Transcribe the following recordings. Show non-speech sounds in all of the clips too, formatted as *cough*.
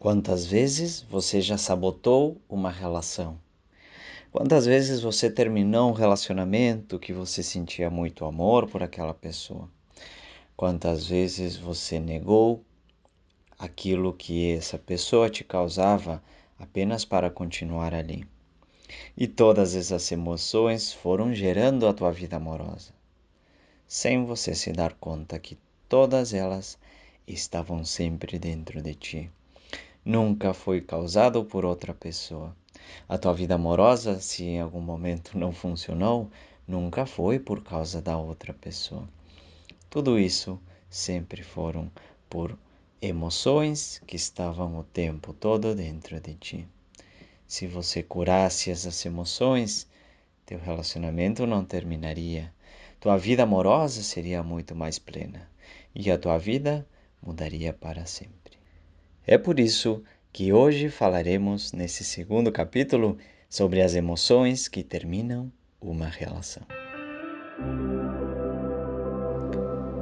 Quantas vezes você já sabotou uma relação? Quantas vezes você terminou um relacionamento que você sentia muito amor por aquela pessoa? Quantas vezes você negou aquilo que essa pessoa te causava apenas para continuar ali? E todas essas emoções foram gerando a tua vida amorosa, sem você se dar conta que todas elas estavam sempre dentro de ti nunca foi causado por outra pessoa. A tua vida amorosa, se em algum momento não funcionou, nunca foi por causa da outra pessoa. Tudo isso sempre foram por emoções que estavam o tempo todo dentro de ti. Se você curasse essas emoções, teu relacionamento não terminaria. Tua vida amorosa seria muito mais plena e a tua vida mudaria para sempre. É por isso que hoje falaremos nesse segundo capítulo sobre as emoções que terminam uma relação.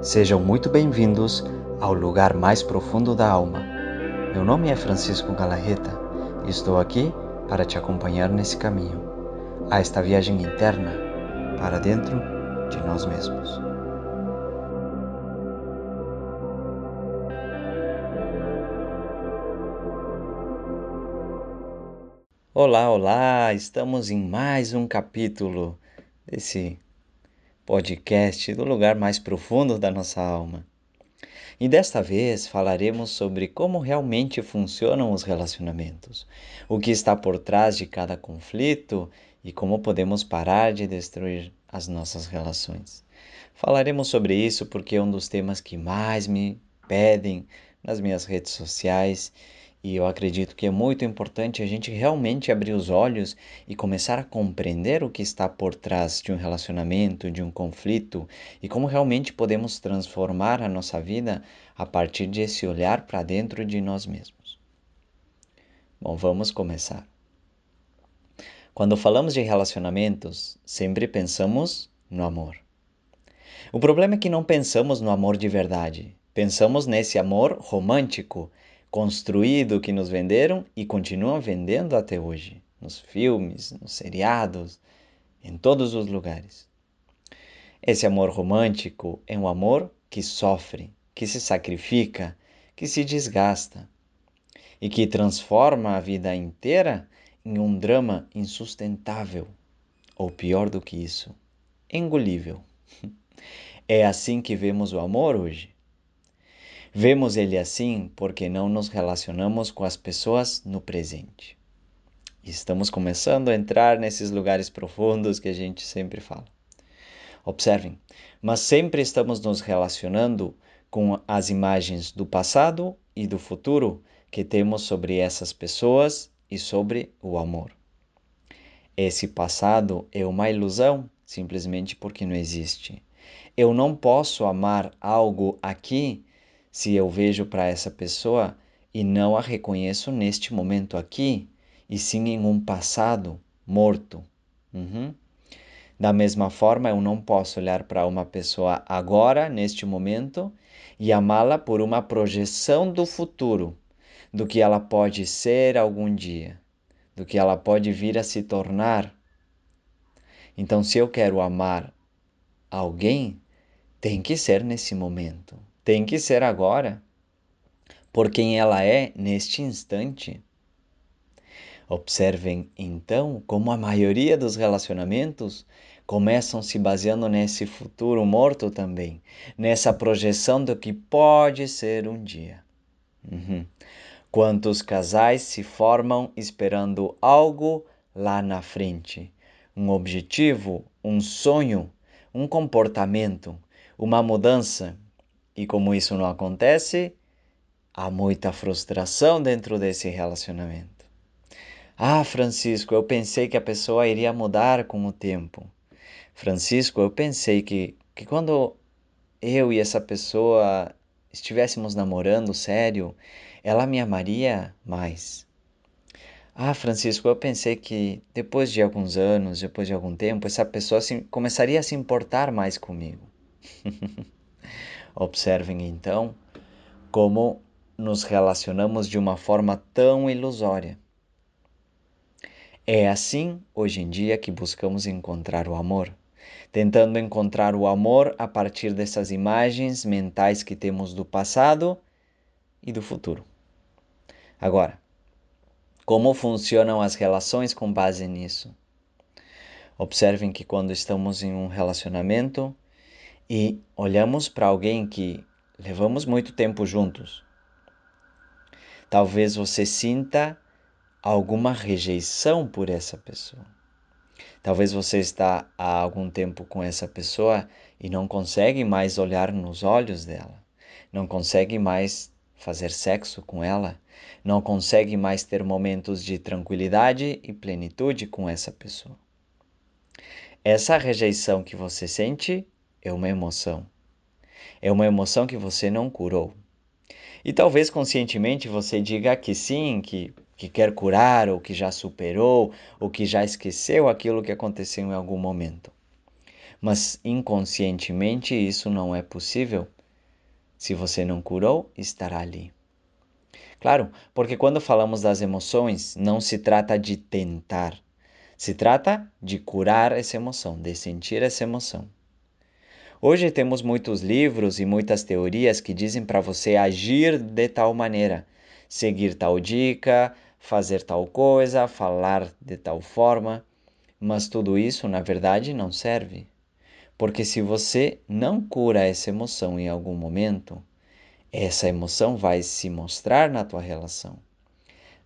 Sejam muito bem-vindos ao lugar mais profundo da alma. Meu nome é Francisco Galarreta e estou aqui para te acompanhar nesse caminho, a esta viagem interna para dentro de nós mesmos. Olá, olá! Estamos em mais um capítulo desse podcast do lugar mais profundo da nossa alma. E desta vez falaremos sobre como realmente funcionam os relacionamentos, o que está por trás de cada conflito e como podemos parar de destruir as nossas relações. Falaremos sobre isso porque é um dos temas que mais me pedem nas minhas redes sociais e eu acredito que é muito importante a gente realmente abrir os olhos e começar a compreender o que está por trás de um relacionamento, de um conflito e como realmente podemos transformar a nossa vida a partir desse olhar para dentro de nós mesmos. Bom, vamos começar. Quando falamos de relacionamentos, sempre pensamos no amor. O problema é que não pensamos no amor de verdade. Pensamos nesse amor romântico construído que nos venderam e continuam vendendo até hoje, nos filmes, nos seriados, em todos os lugares. Esse amor romântico é um amor que sofre, que se sacrifica, que se desgasta e que transforma a vida inteira em um drama insustentável, ou pior do que isso, engolível. *laughs* É assim que vemos o amor hoje. Vemos ele assim porque não nos relacionamos com as pessoas no presente. Estamos começando a entrar nesses lugares profundos que a gente sempre fala. Observem, mas sempre estamos nos relacionando com as imagens do passado e do futuro que temos sobre essas pessoas e sobre o amor. Esse passado é uma ilusão simplesmente porque não existe. Eu não posso amar algo aqui se eu vejo para essa pessoa e não a reconheço neste momento aqui, e sim em um passado morto. Uhum. Da mesma forma, eu não posso olhar para uma pessoa agora, neste momento, e amá-la por uma projeção do futuro, do que ela pode ser algum dia, do que ela pode vir a se tornar. Então, se eu quero amar alguém, tem que ser nesse momento tem que ser agora, por quem ela é neste instante. Observem então como a maioria dos relacionamentos começam se baseando nesse futuro morto também, nessa projeção do que pode ser um dia. Uhum. Quantos casais se formam esperando algo lá na frente? Um objetivo, um sonho, um comportamento, uma mudança e como isso não acontece, há muita frustração dentro desse relacionamento. Ah, Francisco, eu pensei que a pessoa iria mudar com o tempo. Francisco, eu pensei que, que quando eu e essa pessoa estivéssemos namorando sério, ela me amaria mais. Ah, Francisco, eu pensei que depois de alguns anos, depois de algum tempo, essa pessoa se, começaria a se importar mais comigo. *laughs* Observem então como nos relacionamos de uma forma tão ilusória. É assim, hoje em dia, que buscamos encontrar o amor, tentando encontrar o amor a partir dessas imagens mentais que temos do passado e do futuro. Agora, como funcionam as relações com base nisso? Observem que quando estamos em um relacionamento e olhamos para alguém que levamos muito tempo juntos, talvez você sinta alguma rejeição por essa pessoa. Talvez você está há algum tempo com essa pessoa e não consegue mais olhar nos olhos dela, não consegue mais fazer sexo com ela, não consegue mais ter momentos de tranquilidade e plenitude com essa pessoa. Essa rejeição que você sente é uma emoção. É uma emoção que você não curou. E talvez conscientemente você diga que sim, que, que quer curar, ou que já superou, ou que já esqueceu aquilo que aconteceu em algum momento. Mas inconscientemente isso não é possível. Se você não curou, estará ali. Claro, porque quando falamos das emoções, não se trata de tentar, se trata de curar essa emoção, de sentir essa emoção. Hoje temos muitos livros e muitas teorias que dizem para você agir de tal maneira, seguir tal dica, fazer tal coisa, falar de tal forma, mas tudo isso na verdade não serve. Porque se você não cura essa emoção em algum momento, essa emoção vai se mostrar na tua relação.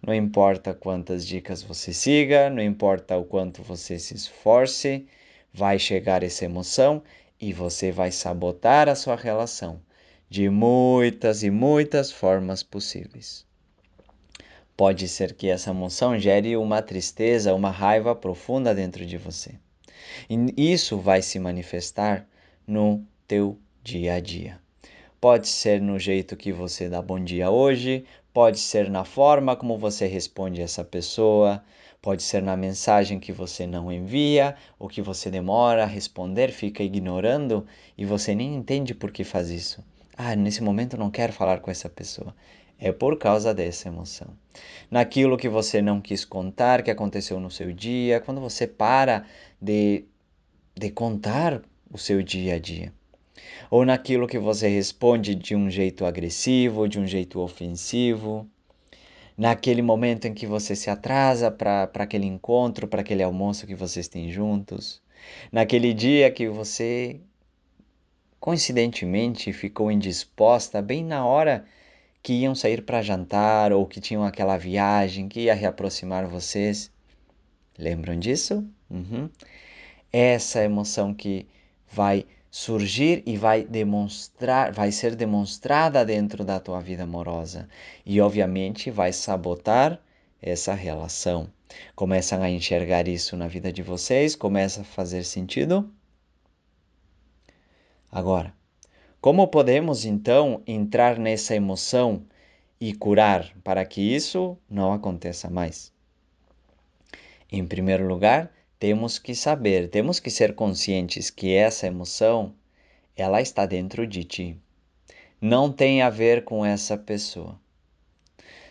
Não importa quantas dicas você siga, não importa o quanto você se esforce, vai chegar essa emoção e você vai sabotar a sua relação de muitas e muitas formas possíveis. Pode ser que essa emoção gere uma tristeza, uma raiva profunda dentro de você. E isso vai se manifestar no teu dia a dia. Pode ser no jeito que você dá bom dia hoje, pode ser na forma como você responde essa pessoa, pode ser na mensagem que você não envia, ou que você demora a responder, fica ignorando e você nem entende por que faz isso. Ah, nesse momento não quero falar com essa pessoa. É por causa dessa emoção. Naquilo que você não quis contar, que aconteceu no seu dia, quando você para de, de contar o seu dia a dia ou naquilo que você responde de um jeito agressivo, de um jeito ofensivo, naquele momento em que você se atrasa para aquele encontro, para aquele almoço que vocês têm juntos, naquele dia que você coincidentemente ficou indisposta bem na hora que iam sair para jantar ou que tinham aquela viagem que ia reaproximar vocês. Lembram disso? Uhum. Essa emoção que vai surgir e vai demonstrar, vai ser demonstrada dentro da tua vida amorosa e obviamente vai sabotar essa relação. Começam a enxergar isso na vida de vocês, começa a fazer sentido? Agora, como podemos então entrar nessa emoção e curar para que isso não aconteça mais? Em primeiro lugar, temos que saber, temos que ser conscientes que essa emoção ela está dentro de ti. Não tem a ver com essa pessoa.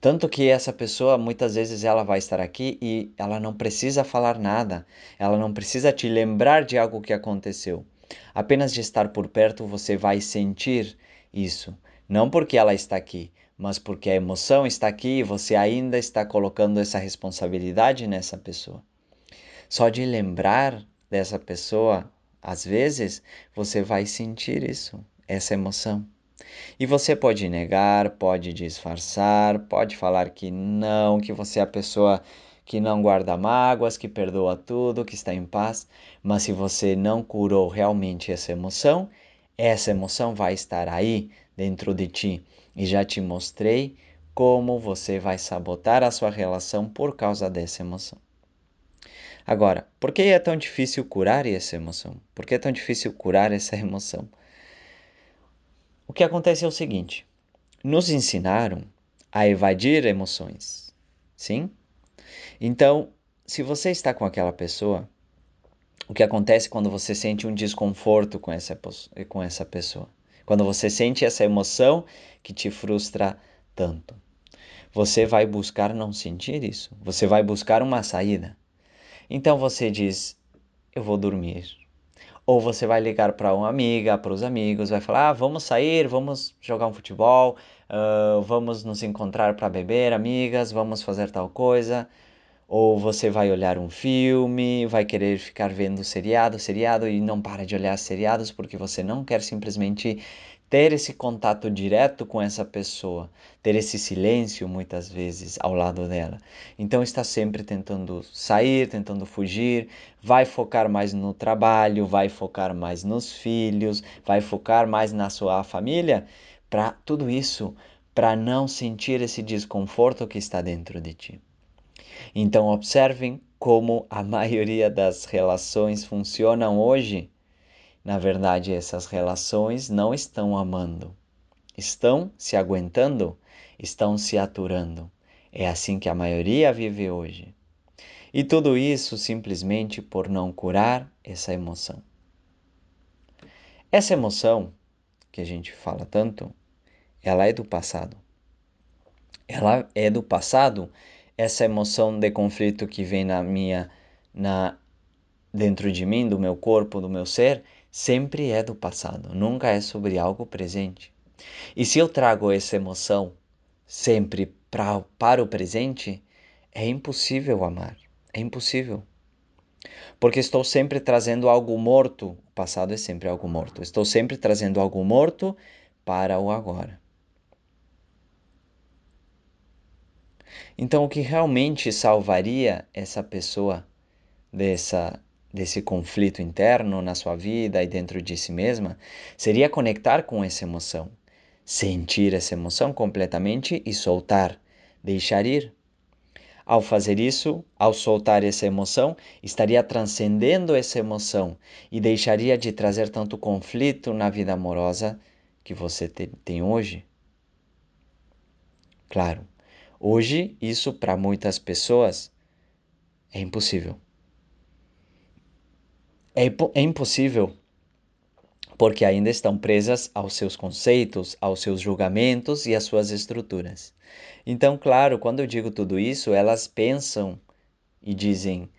Tanto que essa pessoa muitas vezes ela vai estar aqui e ela não precisa falar nada, ela não precisa te lembrar de algo que aconteceu. Apenas de estar por perto você vai sentir isso, não porque ela está aqui, mas porque a emoção está aqui e você ainda está colocando essa responsabilidade nessa pessoa. Só de lembrar dessa pessoa, às vezes, você vai sentir isso, essa emoção. E você pode negar, pode disfarçar, pode falar que não, que você é a pessoa que não guarda mágoas, que perdoa tudo, que está em paz, mas se você não curou realmente essa emoção, essa emoção vai estar aí dentro de ti. E já te mostrei como você vai sabotar a sua relação por causa dessa emoção. Agora, por que é tão difícil curar essa emoção? Por que é tão difícil curar essa emoção? O que acontece é o seguinte: nos ensinaram a evadir emoções, sim? Então, se você está com aquela pessoa, o que acontece quando você sente um desconforto com essa, com essa pessoa? Quando você sente essa emoção que te frustra tanto. Você vai buscar não sentir isso. Você vai buscar uma saída. Então você diz: Eu vou dormir. Ou você vai ligar para uma amiga, para os amigos, vai falar: ah, Vamos sair, vamos jogar um futebol, uh, vamos nos encontrar para beber, amigas, vamos fazer tal coisa ou você vai olhar um filme, vai querer ficar vendo seriado, seriado e não para de olhar seriados porque você não quer simplesmente ter esse contato direto com essa pessoa, ter esse silêncio muitas vezes ao lado dela. Então está sempre tentando sair, tentando fugir, vai focar mais no trabalho, vai focar mais nos filhos, vai focar mais na sua família, para tudo isso, para não sentir esse desconforto que está dentro de ti. Então, observem como a *laughs* maioria das relações funcionam hoje. Na verdade, essas relações não estão amando, estão se aguentando, estão se aturando. É assim que a maioria vive hoje. E tudo isso simplesmente por não curar essa emoção. Essa emoção que a gente fala tanto, ela é do passado. Ela é do passado essa emoção de conflito que vem na minha na dentro de mim, do meu corpo, do meu ser, sempre é do passado, nunca é sobre algo presente. E se eu trago essa emoção sempre pra, para o presente, é impossível amar. É impossível. Porque estou sempre trazendo algo morto. O passado é sempre algo morto. Estou sempre trazendo algo morto para o agora. Então, o que realmente salvaria essa pessoa dessa, desse conflito interno na sua vida e dentro de si mesma seria conectar com essa emoção, sentir essa emoção completamente e soltar, deixar ir. Ao fazer isso, ao soltar essa emoção, estaria transcendendo essa emoção e deixaria de trazer tanto conflito na vida amorosa que você tem hoje. Claro, Hoje, isso para muitas pessoas é impossível. É, é impossível porque ainda estão presas aos seus conceitos, aos seus julgamentos e às suas estruturas. Então, claro, quando eu digo tudo isso, elas pensam e dizem: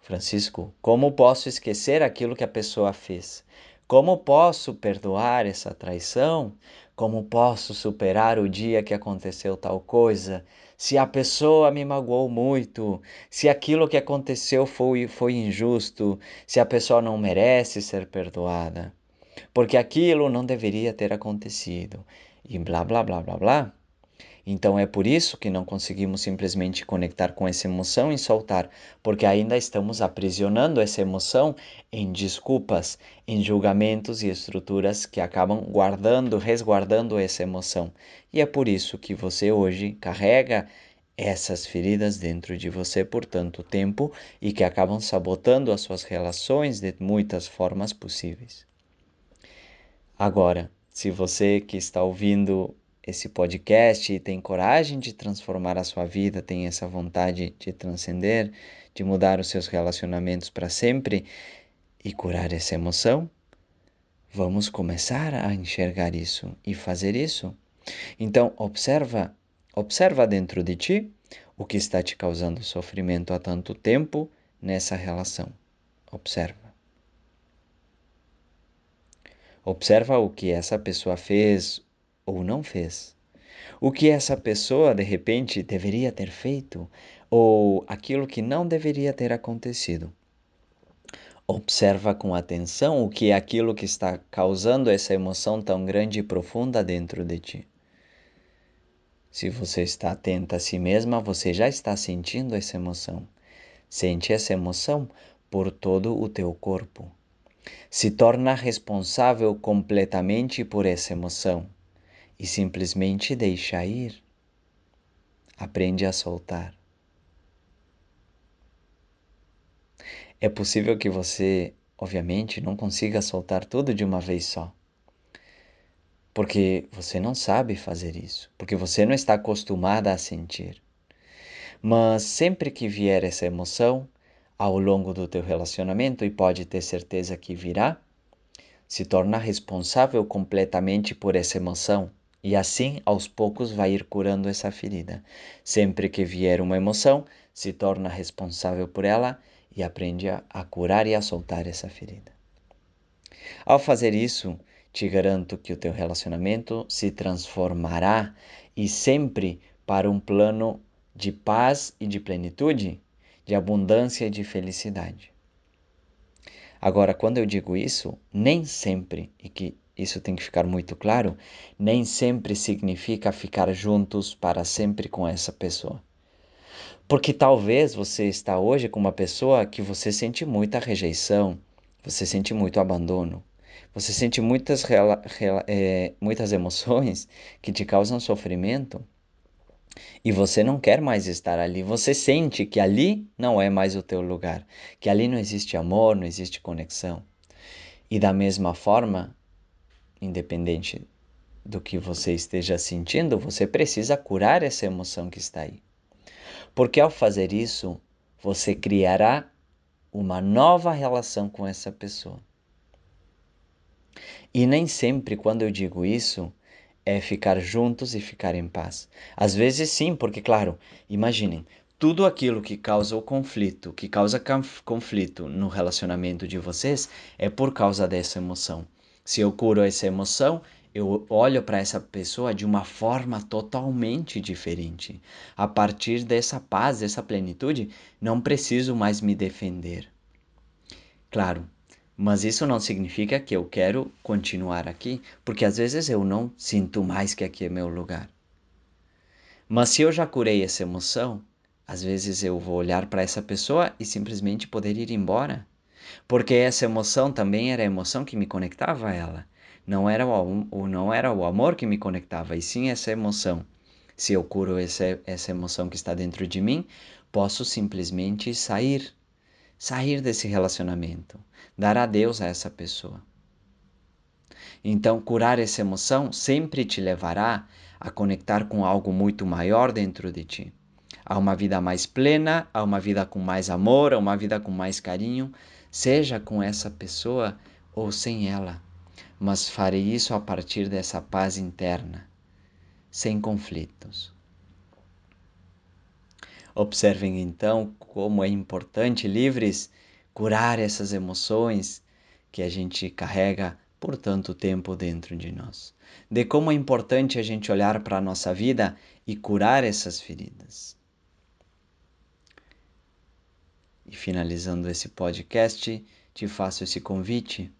Francisco, como posso esquecer aquilo que a pessoa fez? Como posso perdoar essa traição? Como posso superar o dia que aconteceu tal coisa? Se a pessoa me magoou muito, se aquilo que aconteceu foi, foi injusto, se a pessoa não merece ser perdoada, porque aquilo não deveria ter acontecido, e blá blá blá blá blá. Então é por isso que não conseguimos simplesmente conectar com essa emoção e soltar, porque ainda estamos aprisionando essa emoção em desculpas, em julgamentos e estruturas que acabam guardando, resguardando essa emoção. E é por isso que você hoje carrega essas feridas dentro de você por tanto tempo e que acabam sabotando as suas relações de muitas formas possíveis. Agora, se você que está ouvindo esse podcast e tem coragem de transformar a sua vida, tem essa vontade de transcender, de mudar os seus relacionamentos para sempre e curar essa emoção, vamos começar a enxergar isso e fazer isso. Então, observa, observa dentro de ti o que está te causando sofrimento há tanto tempo nessa relação. Observa. Observa o que essa pessoa fez, ou não fez. O que essa pessoa de repente deveria ter feito ou aquilo que não deveria ter acontecido. Observa com atenção o que é aquilo que está causando essa emoção tão grande e profunda dentro de ti. Se você está atenta a si mesma, você já está sentindo essa emoção. Sente essa emoção por todo o teu corpo. Se torna responsável completamente por essa emoção e simplesmente deixa ir. Aprende a soltar. É possível que você, obviamente, não consiga soltar tudo de uma vez só. Porque você não sabe fazer isso, porque você não está acostumada a sentir. Mas sempre que vier essa emoção ao longo do teu relacionamento, e pode ter certeza que virá, se torna responsável completamente por essa emoção E assim, aos poucos, vai ir curando essa ferida. Sempre que vier uma emoção, se torna responsável por ela e aprende a, a curar e a soltar essa ferida. Ao fazer isso, te garanto que o teu relacionamento se transformará e sempre para um plano de paz e de plenitude, de abundância e de felicidade. Agora, quando eu digo isso, nem sempre, e que isso tem que ficar muito claro, nem sempre significa ficar juntos para sempre com essa pessoa. Porque talvez você está hoje com uma pessoa que você sente muita rejeição, você sente muito abandono, você sente muitas, é, muitas emoções que te causam sofrimento e você não quer mais estar ali. Você sente que ali não é mais o teu lugar, que ali não existe amor, não existe conexão. E da mesma forma, independente do que você esteja sentindo, você precisa curar essa emoção que está aí. Porque ao fazer isso, você criará uma nova relação com essa pessoa. E nem sempre, quando eu digo isso, é ficar juntos e ficar em paz. Às vezes, sim, porque, claro, imaginem, tudo aquilo que causa o conflito, que causa conflito no relacionamento de vocês, é por causa dessa emoção. Se eu curo essa emoção, eu olho para essa pessoa de uma forma totalmente diferente. A partir dessa paz, dessa plenitude, não preciso mais me defender. Claro, mas isso não significa que eu quero continuar aqui, porque às vezes eu não sinto mais que aqui é meu lugar. Mas se eu já curei essa emoção, às vezes eu vou olhar para essa pessoa e simplesmente poder ir embora. Porque essa emoção também era a emoção que me conectava a ela. Não era o, não era o amor que me conectava, e sim essa emoção. Se eu curo essa, essa emoção que está dentro de mim, posso simplesmente sair. Sair desse relacionamento. Dar adeus a essa pessoa. Então, curar essa emoção sempre te levará a conectar com algo muito maior dentro de ti. A uma vida mais plena, a uma vida com mais amor, a uma vida com mais carinho, seja com essa pessoa ou sem ela, mas farei isso a partir dessa paz interna, sem conflitos. Observem então como é importante, livres, curar essas emoções que a gente carrega por tanto tempo dentro de nós. De como é importante a gente olhar para a nossa vida e curar essas feridas. E finalizando esse podcast, te faço esse convite.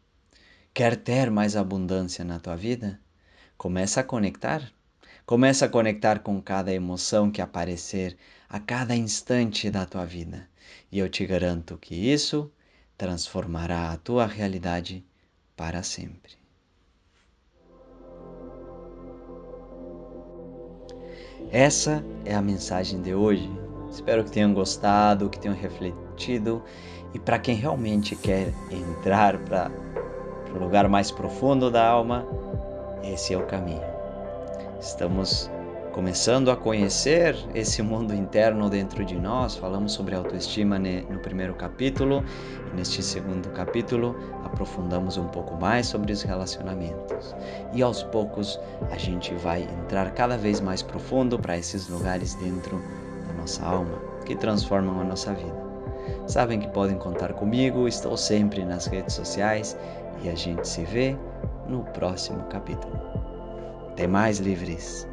Quer ter mais abundância na tua vida? Começa a conectar. Começa a conectar com cada emoção que aparecer a cada instante da tua vida. E eu te garanto que isso transformará a tua realidade para sempre. Essa é a mensagem de hoje. Espero que tenham gostado, que tenham refletido e para quem realmente quer entrar para o lugar mais profundo da alma, esse é o caminho. Estamos começando a conhecer esse mundo interno dentro de nós. Falamos sobre autoestima no primeiro capítulo e neste segundo capítulo aprofundamos um pouco mais sobre os relacionamentos. E aos poucos a gente vai entrar cada vez mais profundo para esses lugares dentro nossa alma que transformam a nossa vida. Sabem que podem contar comigo, estou sempre nas redes sociais e a gente se vê no próximo capítulo. Até mais, livres!